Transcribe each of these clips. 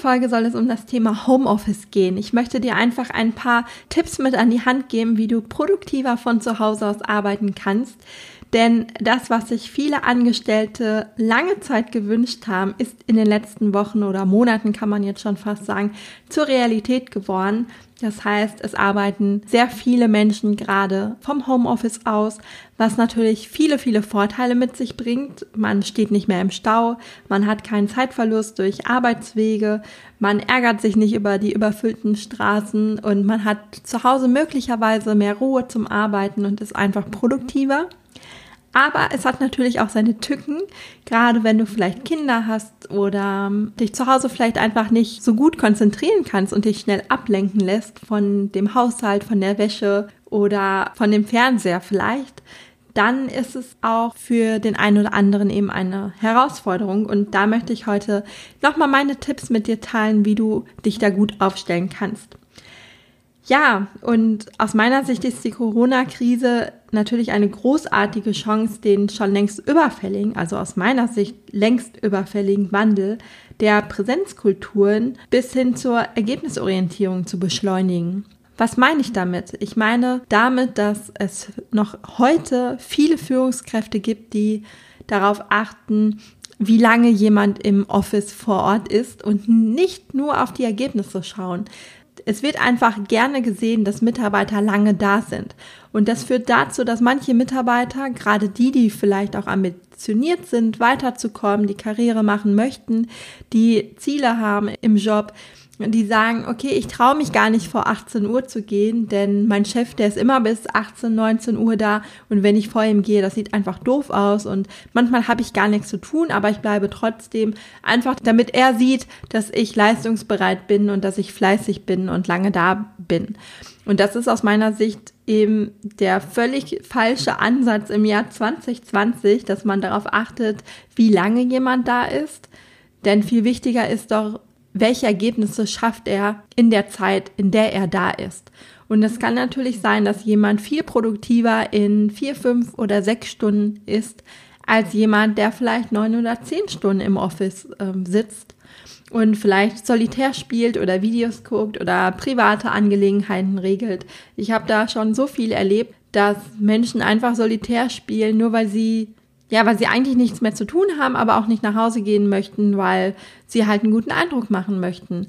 Folge soll es um das Thema Homeoffice gehen. Ich möchte dir einfach ein paar Tipps mit an die Hand geben, wie du produktiver von zu Hause aus arbeiten kannst. Denn das, was sich viele Angestellte lange Zeit gewünscht haben, ist in den letzten Wochen oder Monaten, kann man jetzt schon fast sagen, zur Realität geworden. Das heißt, es arbeiten sehr viele Menschen gerade vom Homeoffice aus, was natürlich viele, viele Vorteile mit sich bringt. Man steht nicht mehr im Stau, man hat keinen Zeitverlust durch Arbeitswege, man ärgert sich nicht über die überfüllten Straßen und man hat zu Hause möglicherweise mehr Ruhe zum Arbeiten und ist einfach produktiver. Aber es hat natürlich auch seine Tücken, gerade wenn du vielleicht Kinder hast oder dich zu Hause vielleicht einfach nicht so gut konzentrieren kannst und dich schnell ablenken lässt von dem Haushalt, von der Wäsche oder von dem Fernseher vielleicht, dann ist es auch für den einen oder anderen eben eine Herausforderung. Und da möchte ich heute nochmal meine Tipps mit dir teilen, wie du dich da gut aufstellen kannst. Ja, und aus meiner Sicht ist die Corona-Krise natürlich eine großartige Chance, den schon längst überfälligen, also aus meiner Sicht längst überfälligen Wandel der Präsenzkulturen bis hin zur Ergebnisorientierung zu beschleunigen. Was meine ich damit? Ich meine damit, dass es noch heute viele Führungskräfte gibt, die darauf achten, wie lange jemand im Office vor Ort ist und nicht nur auf die Ergebnisse schauen es wird einfach gerne gesehen, dass Mitarbeiter lange da sind. Und das führt dazu, dass manche Mitarbeiter, gerade die, die vielleicht auch ambitioniert sind, weiterzukommen, die Karriere machen möchten, die Ziele haben im Job, die sagen, okay, ich traue mich gar nicht vor 18 Uhr zu gehen, denn mein Chef, der ist immer bis 18, 19 Uhr da und wenn ich vor ihm gehe, das sieht einfach doof aus und manchmal habe ich gar nichts zu tun, aber ich bleibe trotzdem einfach, damit er sieht, dass ich leistungsbereit bin und dass ich fleißig bin und lange da bin. Und das ist aus meiner Sicht eben der völlig falsche Ansatz im Jahr 2020, dass man darauf achtet, wie lange jemand da ist. Denn viel wichtiger ist doch, welche Ergebnisse schafft er in der Zeit, in der er da ist. Und es kann natürlich sein, dass jemand viel produktiver in vier, fünf oder sechs Stunden ist, als jemand, der vielleicht neun oder zehn Stunden im Office äh, sitzt und vielleicht solitär spielt oder Videos guckt oder private Angelegenheiten regelt. Ich habe da schon so viel erlebt, dass Menschen einfach solitär spielen, nur weil sie ja, weil sie eigentlich nichts mehr zu tun haben, aber auch nicht nach Hause gehen möchten, weil sie halt einen guten Eindruck machen möchten.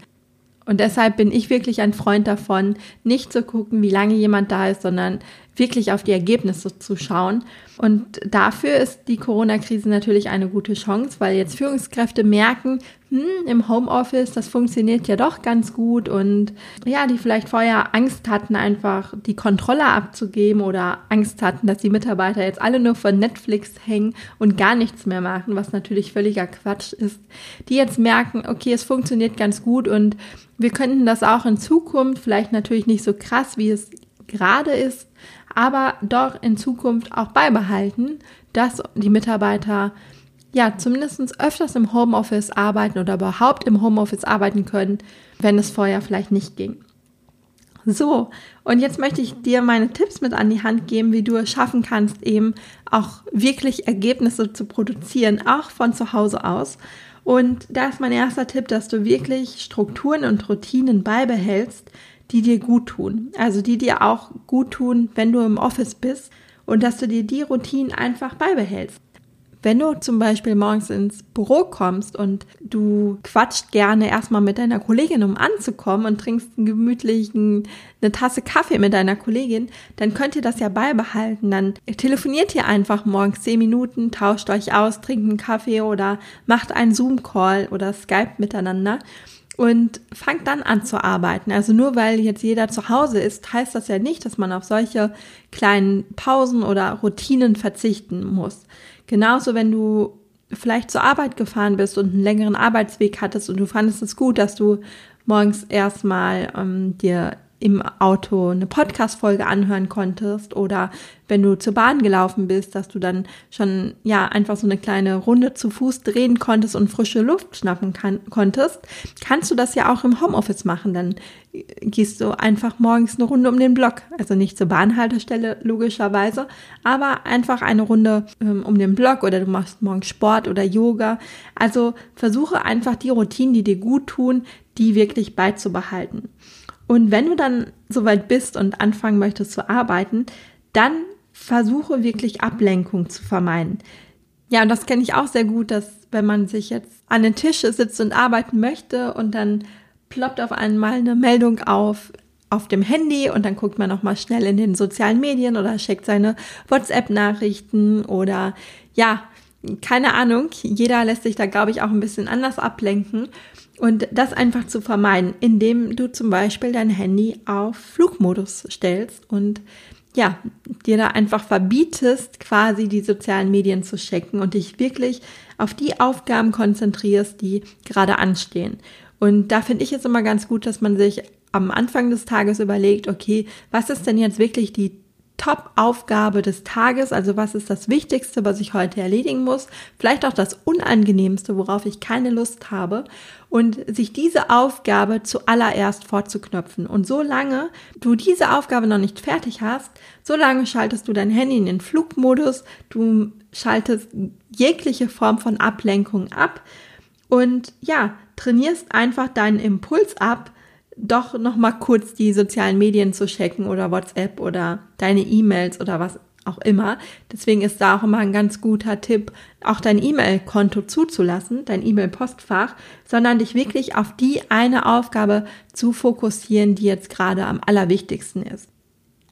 Und deshalb bin ich wirklich ein Freund davon, nicht zu gucken, wie lange jemand da ist, sondern wirklich auf die Ergebnisse zu schauen. Und dafür ist die Corona-Krise natürlich eine gute Chance, weil jetzt Führungskräfte merken, hm, im Homeoffice, das funktioniert ja doch ganz gut. Und ja, die vielleicht vorher Angst hatten, einfach die Kontrolle abzugeben oder Angst hatten, dass die Mitarbeiter jetzt alle nur von Netflix hängen und gar nichts mehr machen, was natürlich völliger Quatsch ist, die jetzt merken, okay, es funktioniert ganz gut und wir könnten das auch in Zukunft, vielleicht natürlich nicht so krass, wie es gerade ist, aber doch in Zukunft auch beibehalten, dass die Mitarbeiter ja zumindest öfters im Homeoffice arbeiten oder überhaupt im Homeoffice arbeiten können, wenn es vorher vielleicht nicht ging. So, und jetzt möchte ich dir meine Tipps mit an die Hand geben, wie du es schaffen kannst, eben auch wirklich Ergebnisse zu produzieren, auch von zu Hause aus. Und da ist mein erster Tipp, dass du wirklich Strukturen und Routinen beibehältst, die dir gut tun. Also die dir auch gut tun, wenn du im Office bist und dass du dir die Routinen einfach beibehältst. Wenn du zum Beispiel morgens ins Büro kommst und du quatscht gerne erstmal mit deiner Kollegin, um anzukommen und trinkst einen gemütlichen, eine Tasse Kaffee mit deiner Kollegin, dann könnt ihr das ja beibehalten. Dann telefoniert ihr einfach morgens zehn Minuten, tauscht euch aus, trinkt einen Kaffee oder macht einen Zoom-Call oder Skype miteinander und fangt dann an zu arbeiten. Also nur weil jetzt jeder zu Hause ist, heißt das ja nicht, dass man auf solche kleinen Pausen oder Routinen verzichten muss. Genauso, wenn du vielleicht zur Arbeit gefahren bist und einen längeren Arbeitsweg hattest und du fandest es gut, dass du morgens erstmal ähm, dir im Auto eine Podcast-Folge anhören konntest oder wenn du zur Bahn gelaufen bist, dass du dann schon, ja, einfach so eine kleine Runde zu Fuß drehen konntest und frische Luft schnappen kann, konntest, kannst du das ja auch im Homeoffice machen. Dann gehst du einfach morgens eine Runde um den Block. Also nicht zur Bahnhaltestelle, logischerweise, aber einfach eine Runde ähm, um den Block oder du machst morgens Sport oder Yoga. Also versuche einfach die Routinen, die dir gut tun, die wirklich beizubehalten. Und wenn du dann soweit bist und anfangen möchtest zu arbeiten, dann versuche wirklich Ablenkung zu vermeiden. Ja, und das kenne ich auch sehr gut, dass wenn man sich jetzt an den Tisch sitzt und arbeiten möchte und dann ploppt auf einmal eine Meldung auf auf dem Handy und dann guckt man noch mal schnell in den sozialen Medien oder checkt seine WhatsApp-Nachrichten oder ja, keine Ahnung. Jeder lässt sich da, glaube ich, auch ein bisschen anders ablenken. Und das einfach zu vermeiden, indem du zum Beispiel dein Handy auf Flugmodus stellst und ja, dir da einfach verbietest, quasi die sozialen Medien zu checken und dich wirklich auf die Aufgaben konzentrierst, die gerade anstehen. Und da finde ich es immer ganz gut, dass man sich am Anfang des Tages überlegt, okay, was ist denn jetzt wirklich die Top-Aufgabe des Tages, also was ist das Wichtigste, was ich heute erledigen muss, vielleicht auch das Unangenehmste, worauf ich keine Lust habe. Und sich diese Aufgabe zuallererst vorzuknöpfen. Und solange du diese Aufgabe noch nicht fertig hast, solange schaltest du dein Handy in den Flugmodus, du schaltest jegliche Form von Ablenkung ab. Und ja, trainierst einfach deinen Impuls ab, doch noch mal kurz die sozialen Medien zu checken oder WhatsApp oder deine E-Mails oder was auch immer. Deswegen ist da auch immer ein ganz guter Tipp, auch dein E-Mail-Konto zuzulassen, dein E-Mail-Postfach, sondern dich wirklich auf die eine Aufgabe zu fokussieren, die jetzt gerade am allerwichtigsten ist.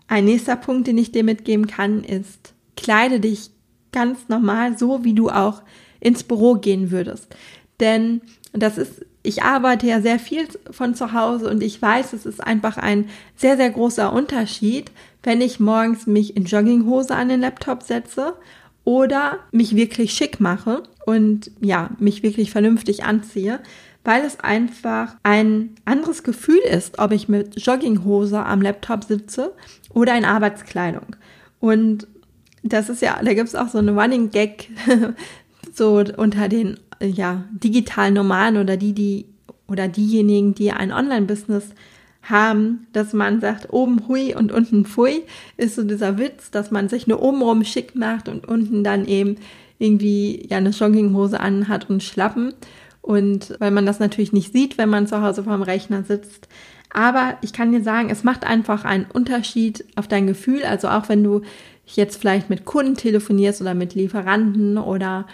Ein nächster Punkt, den ich dir mitgeben kann, ist, kleide dich ganz normal, so wie du auch ins Büro gehen würdest. Denn das ist ich arbeite ja sehr viel von zu Hause und ich weiß, es ist einfach ein sehr, sehr großer Unterschied, wenn ich morgens mich in Jogginghose an den Laptop setze oder mich wirklich schick mache und ja, mich wirklich vernünftig anziehe, weil es einfach ein anderes Gefühl ist, ob ich mit Jogginghose am Laptop sitze oder in Arbeitskleidung. Und das ist ja, da gibt es auch so eine Running Gag so unter den ja, digital Nomaden oder die, die oder diejenigen, die ein Online-Business haben, dass man sagt, oben hui und unten pfui, ist so dieser Witz, dass man sich nur obenrum schick macht und unten dann eben irgendwie ja eine Jogginghose anhat und Schlappen. Und weil man das natürlich nicht sieht, wenn man zu Hause vorm Rechner sitzt. Aber ich kann dir sagen, es macht einfach einen Unterschied auf dein Gefühl. Also auch wenn du jetzt vielleicht mit Kunden telefonierst oder mit Lieferanten oder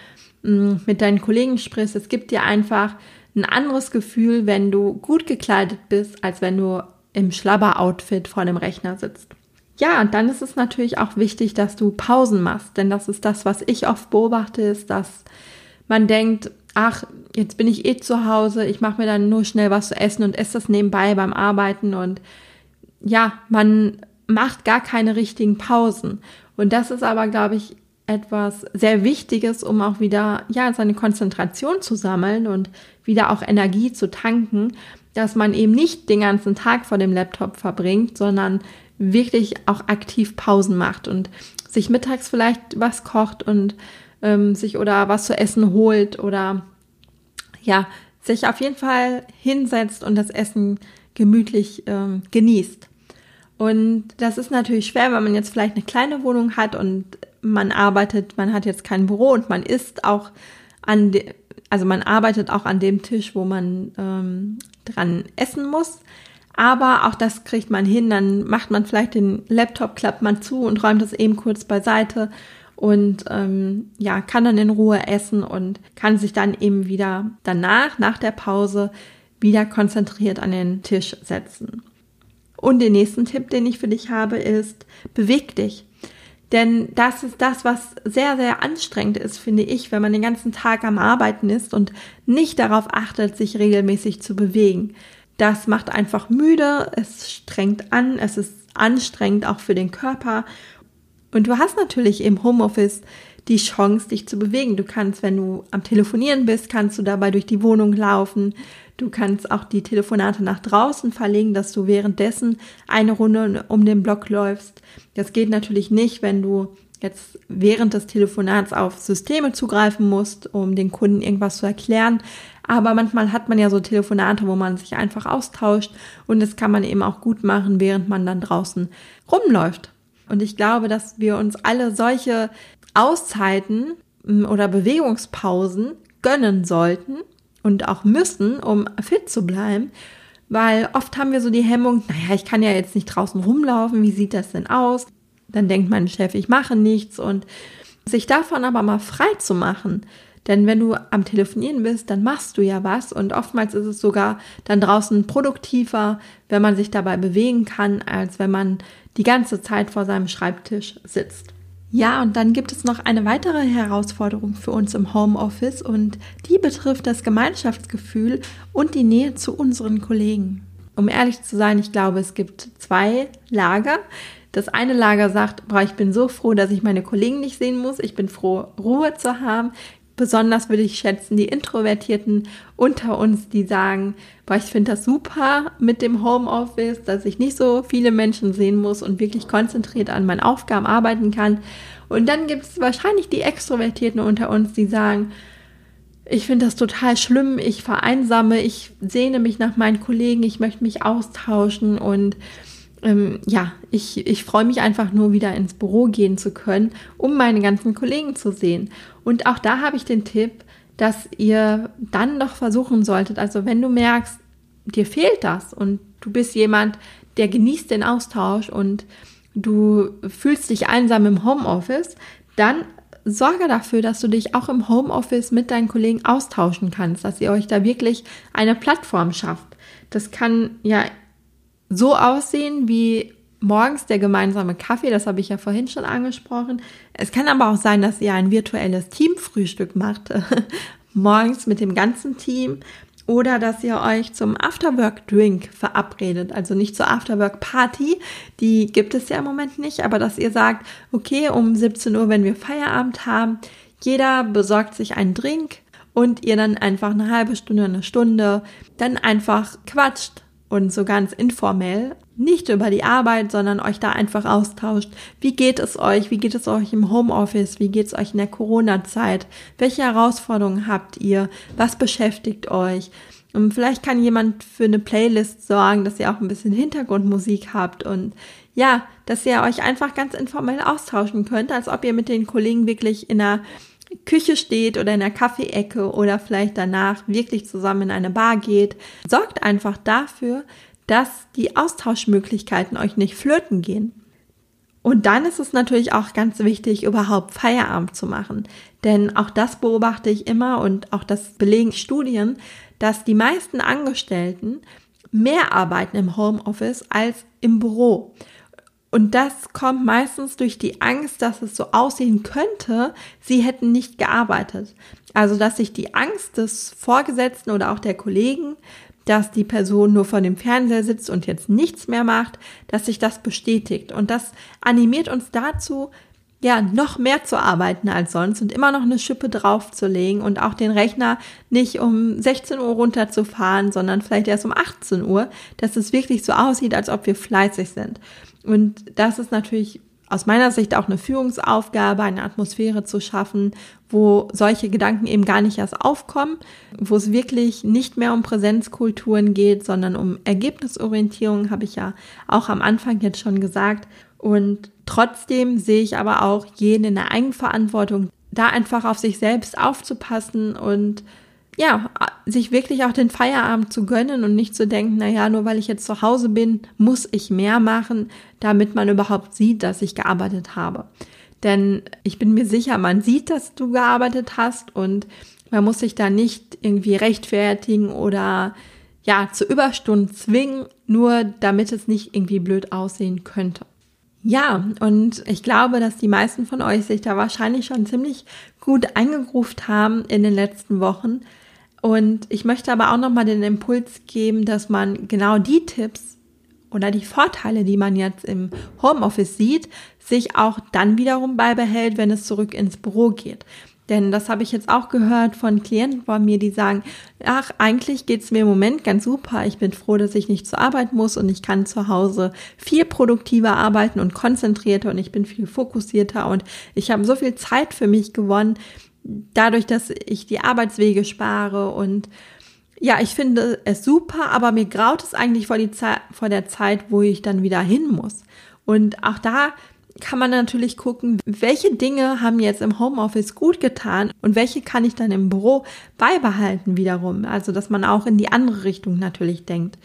mit deinen Kollegen sprichst. Es gibt dir einfach ein anderes Gefühl, wenn du gut gekleidet bist, als wenn du im Schlabber-Outfit vor dem Rechner sitzt. Ja, und dann ist es natürlich auch wichtig, dass du Pausen machst, denn das ist das, was ich oft beobachte, ist, dass man denkt, ach, jetzt bin ich eh zu Hause, ich mache mir dann nur schnell was zu essen und esse das nebenbei beim Arbeiten und ja, man macht gar keine richtigen Pausen. Und das ist aber, glaube ich, etwas sehr Wichtiges, um auch wieder, ja, seine Konzentration zu sammeln und wieder auch Energie zu tanken, dass man eben nicht den ganzen Tag vor dem Laptop verbringt, sondern wirklich auch aktiv Pausen macht und sich mittags vielleicht was kocht und ähm, sich oder was zu essen holt oder ja, sich auf jeden Fall hinsetzt und das Essen gemütlich ähm, genießt. Und das ist natürlich schwer, wenn man jetzt vielleicht eine kleine Wohnung hat und man arbeitet, man hat jetzt kein Büro und man isst auch an, de, also man arbeitet auch an dem Tisch, wo man ähm, dran essen muss. Aber auch das kriegt man hin, dann macht man vielleicht den Laptop, klappt man zu und räumt es eben kurz beiseite und ähm, ja, kann dann in Ruhe essen und kann sich dann eben wieder danach, nach der Pause, wieder konzentriert an den Tisch setzen. Und den nächsten Tipp, den ich für dich habe, ist, beweg dich. Denn das ist das, was sehr, sehr anstrengend ist, finde ich, wenn man den ganzen Tag am Arbeiten ist und nicht darauf achtet, sich regelmäßig zu bewegen. Das macht einfach müde, es strengt an, es ist anstrengend auch für den Körper. Und du hast natürlich im Homeoffice die Chance, dich zu bewegen. Du kannst, wenn du am Telefonieren bist, kannst du dabei durch die Wohnung laufen. Du kannst auch die Telefonate nach draußen verlegen, dass du währenddessen eine Runde um den Block läufst. Das geht natürlich nicht, wenn du jetzt während des Telefonats auf Systeme zugreifen musst, um den Kunden irgendwas zu erklären. Aber manchmal hat man ja so Telefonate, wo man sich einfach austauscht und das kann man eben auch gut machen, während man dann draußen rumläuft. Und ich glaube, dass wir uns alle solche Auszeiten oder Bewegungspausen gönnen sollten und auch müssen, um fit zu bleiben. Weil oft haben wir so die Hemmung, naja, ich kann ja jetzt nicht draußen rumlaufen, wie sieht das denn aus? Dann denkt mein Chef, ich mache nichts und sich davon aber mal frei zu machen. Denn wenn du am Telefonieren bist, dann machst du ja was und oftmals ist es sogar dann draußen produktiver, wenn man sich dabei bewegen kann, als wenn man die ganze Zeit vor seinem Schreibtisch sitzt. Ja, und dann gibt es noch eine weitere Herausforderung für uns im Homeoffice und die betrifft das Gemeinschaftsgefühl und die Nähe zu unseren Kollegen. Um ehrlich zu sein, ich glaube, es gibt zwei Lager. Das eine Lager sagt, boah, ich bin so froh, dass ich meine Kollegen nicht sehen muss. Ich bin froh, Ruhe zu haben. Besonders würde ich schätzen die Introvertierten unter uns, die sagen, boah, ich finde das super mit dem Homeoffice, dass ich nicht so viele Menschen sehen muss und wirklich konzentriert an meinen Aufgaben arbeiten kann. Und dann gibt es wahrscheinlich die Extrovertierten unter uns, die sagen, ich finde das total schlimm, ich vereinsame, ich sehne mich nach meinen Kollegen, ich möchte mich austauschen und ähm, ja, ich, ich freue mich einfach nur wieder ins Büro gehen zu können, um meine ganzen Kollegen zu sehen. Und auch da habe ich den Tipp, dass ihr dann doch versuchen solltet, also wenn du merkst, dir fehlt das und du bist jemand, der genießt den Austausch und du fühlst dich einsam im Homeoffice, dann sorge dafür, dass du dich auch im Homeoffice mit deinen Kollegen austauschen kannst, dass ihr euch da wirklich eine Plattform schafft. Das kann ja so aussehen wie morgens der gemeinsame Kaffee, das habe ich ja vorhin schon angesprochen. Es kann aber auch sein, dass ihr ein virtuelles Teamfrühstück macht, morgens mit dem ganzen Team oder dass ihr euch zum Afterwork-Drink verabredet, also nicht zur Afterwork-Party, die gibt es ja im Moment nicht, aber dass ihr sagt, okay, um 17 Uhr, wenn wir Feierabend haben, jeder besorgt sich einen Drink und ihr dann einfach eine halbe Stunde, eine Stunde dann einfach quatscht, und so ganz informell, nicht über die Arbeit, sondern euch da einfach austauscht. Wie geht es euch? Wie geht es euch im Homeoffice? Wie geht es euch in der Corona-Zeit? Welche Herausforderungen habt ihr? Was beschäftigt euch? Und vielleicht kann jemand für eine Playlist sorgen, dass ihr auch ein bisschen Hintergrundmusik habt und ja, dass ihr euch einfach ganz informell austauschen könnt, als ob ihr mit den Kollegen wirklich in einer Küche steht oder in der Kaffeeecke oder vielleicht danach wirklich zusammen in eine Bar geht. Sorgt einfach dafür, dass die Austauschmöglichkeiten euch nicht flirten gehen. Und dann ist es natürlich auch ganz wichtig, überhaupt Feierabend zu machen. Denn auch das beobachte ich immer und auch das belegen Studien, dass die meisten Angestellten mehr arbeiten im Homeoffice als im Büro. Und das kommt meistens durch die Angst, dass es so aussehen könnte, sie hätten nicht gearbeitet. Also, dass sich die Angst des Vorgesetzten oder auch der Kollegen, dass die Person nur vor dem Fernseher sitzt und jetzt nichts mehr macht, dass sich das bestätigt. Und das animiert uns dazu, ja, noch mehr zu arbeiten als sonst und immer noch eine Schippe draufzulegen und auch den Rechner nicht um 16 Uhr runterzufahren, sondern vielleicht erst um 18 Uhr, dass es wirklich so aussieht, als ob wir fleißig sind. Und das ist natürlich aus meiner Sicht auch eine Führungsaufgabe, eine Atmosphäre zu schaffen, wo solche Gedanken eben gar nicht erst aufkommen, wo es wirklich nicht mehr um Präsenzkulturen geht, sondern um Ergebnisorientierung, habe ich ja auch am Anfang jetzt schon gesagt. Und trotzdem sehe ich aber auch jeden in der Eigenverantwortung, da einfach auf sich selbst aufzupassen und ja, sich wirklich auch den Feierabend zu gönnen und nicht zu denken, na ja, nur weil ich jetzt zu Hause bin, muss ich mehr machen, damit man überhaupt sieht, dass ich gearbeitet habe. Denn ich bin mir sicher, man sieht, dass du gearbeitet hast und man muss sich da nicht irgendwie rechtfertigen oder ja, zu Überstunden zwingen, nur damit es nicht irgendwie blöd aussehen könnte. Ja, und ich glaube, dass die meisten von euch sich da wahrscheinlich schon ziemlich gut eingegruft haben in den letzten Wochen. Und ich möchte aber auch nochmal den Impuls geben, dass man genau die Tipps oder die Vorteile, die man jetzt im Homeoffice sieht, sich auch dann wiederum beibehält, wenn es zurück ins Büro geht. Denn das habe ich jetzt auch gehört von Klienten von mir, die sagen, ach, eigentlich geht's mir im Moment ganz super. Ich bin froh, dass ich nicht zur Arbeit muss und ich kann zu Hause viel produktiver arbeiten und konzentrierter und ich bin viel fokussierter und ich habe so viel Zeit für mich gewonnen, dadurch, dass ich die Arbeitswege spare und ja, ich finde es super, aber mir graut es eigentlich vor, die Zeit, vor der Zeit, wo ich dann wieder hin muss. Und auch da kann man natürlich gucken, welche Dinge haben jetzt im Homeoffice gut getan und welche kann ich dann im Büro beibehalten wiederum. Also, dass man auch in die andere Richtung natürlich denkt.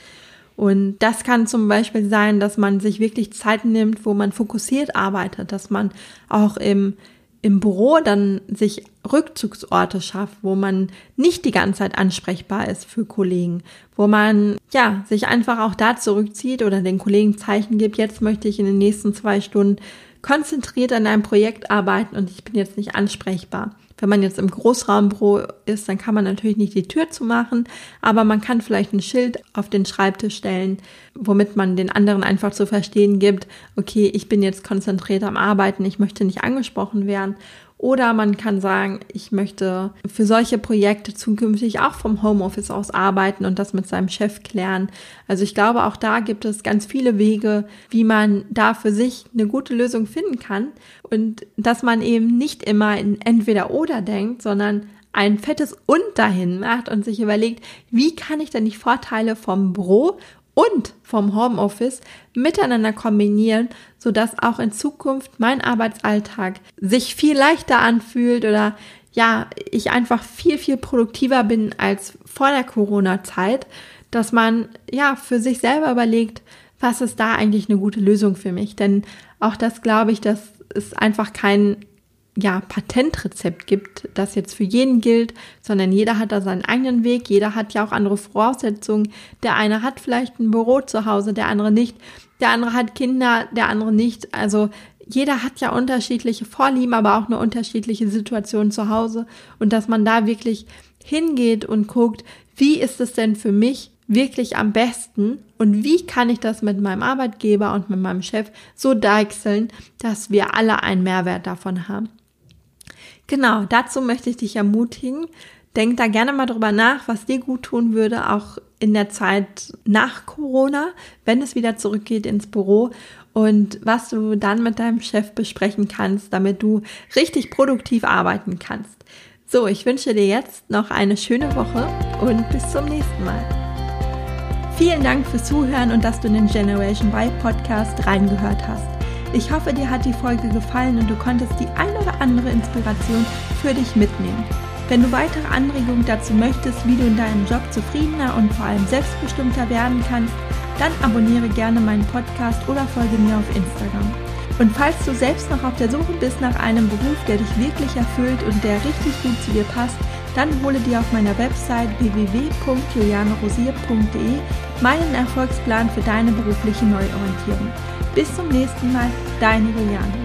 Und das kann zum Beispiel sein, dass man sich wirklich Zeit nimmt, wo man fokussiert arbeitet, dass man auch im im Büro dann sich Rückzugsorte schafft, wo man nicht die ganze Zeit ansprechbar ist für Kollegen, wo man ja sich einfach auch da zurückzieht oder den Kollegen Zeichen gibt, jetzt möchte ich in den nächsten zwei Stunden konzentriert an einem Projekt arbeiten und ich bin jetzt nicht ansprechbar. Wenn man jetzt im Großraumbüro ist, dann kann man natürlich nicht die Tür zumachen, aber man kann vielleicht ein Schild auf den Schreibtisch stellen, womit man den anderen einfach zu verstehen gibt, okay, ich bin jetzt konzentriert am Arbeiten, ich möchte nicht angesprochen werden. Oder man kann sagen, ich möchte für solche Projekte zukünftig auch vom Homeoffice aus arbeiten und das mit seinem Chef klären. Also ich glaube, auch da gibt es ganz viele Wege, wie man da für sich eine gute Lösung finden kann und dass man eben nicht immer in entweder oder denkt, sondern ein fettes und dahin macht und sich überlegt, wie kann ich denn die Vorteile vom Büro und vom Homeoffice miteinander kombinieren, sodass auch in Zukunft mein Arbeitsalltag sich viel leichter anfühlt oder ja, ich einfach viel, viel produktiver bin als vor der Corona-Zeit, dass man ja für sich selber überlegt, was ist da eigentlich eine gute Lösung für mich? Denn auch das glaube ich, dass es einfach kein ja, Patentrezept gibt, das jetzt für jeden gilt, sondern jeder hat da seinen eigenen Weg, jeder hat ja auch andere Voraussetzungen. Der eine hat vielleicht ein Büro zu Hause, der andere nicht, der andere hat Kinder, der andere nicht. Also jeder hat ja unterschiedliche Vorlieben, aber auch eine unterschiedliche Situation zu Hause und dass man da wirklich hingeht und guckt, wie ist es denn für mich wirklich am besten und wie kann ich das mit meinem Arbeitgeber und mit meinem Chef so deichseln, dass wir alle einen Mehrwert davon haben. Genau, dazu möchte ich dich ermutigen. Denk da gerne mal drüber nach, was dir gut tun würde, auch in der Zeit nach Corona, wenn es wieder zurückgeht ins Büro und was du dann mit deinem Chef besprechen kannst, damit du richtig produktiv arbeiten kannst. So, ich wünsche dir jetzt noch eine schöne Woche und bis zum nächsten Mal. Vielen Dank fürs Zuhören und dass du in den Generation Y Podcast reingehört hast. Ich hoffe, dir hat die Folge gefallen und du konntest die ein oder andere Inspiration für dich mitnehmen. Wenn du weitere Anregungen dazu möchtest, wie du in deinem Job zufriedener und vor allem selbstbestimmter werden kannst, dann abonniere gerne meinen Podcast oder folge mir auf Instagram. Und falls du selbst noch auf der Suche bist nach einem Beruf, der dich wirklich erfüllt und der richtig gut zu dir passt, dann hole dir auf meiner Website www.julianerosier.de meinen Erfolgsplan für deine berufliche Neuorientierung. Bis zum nächsten Mal, deine Juliane.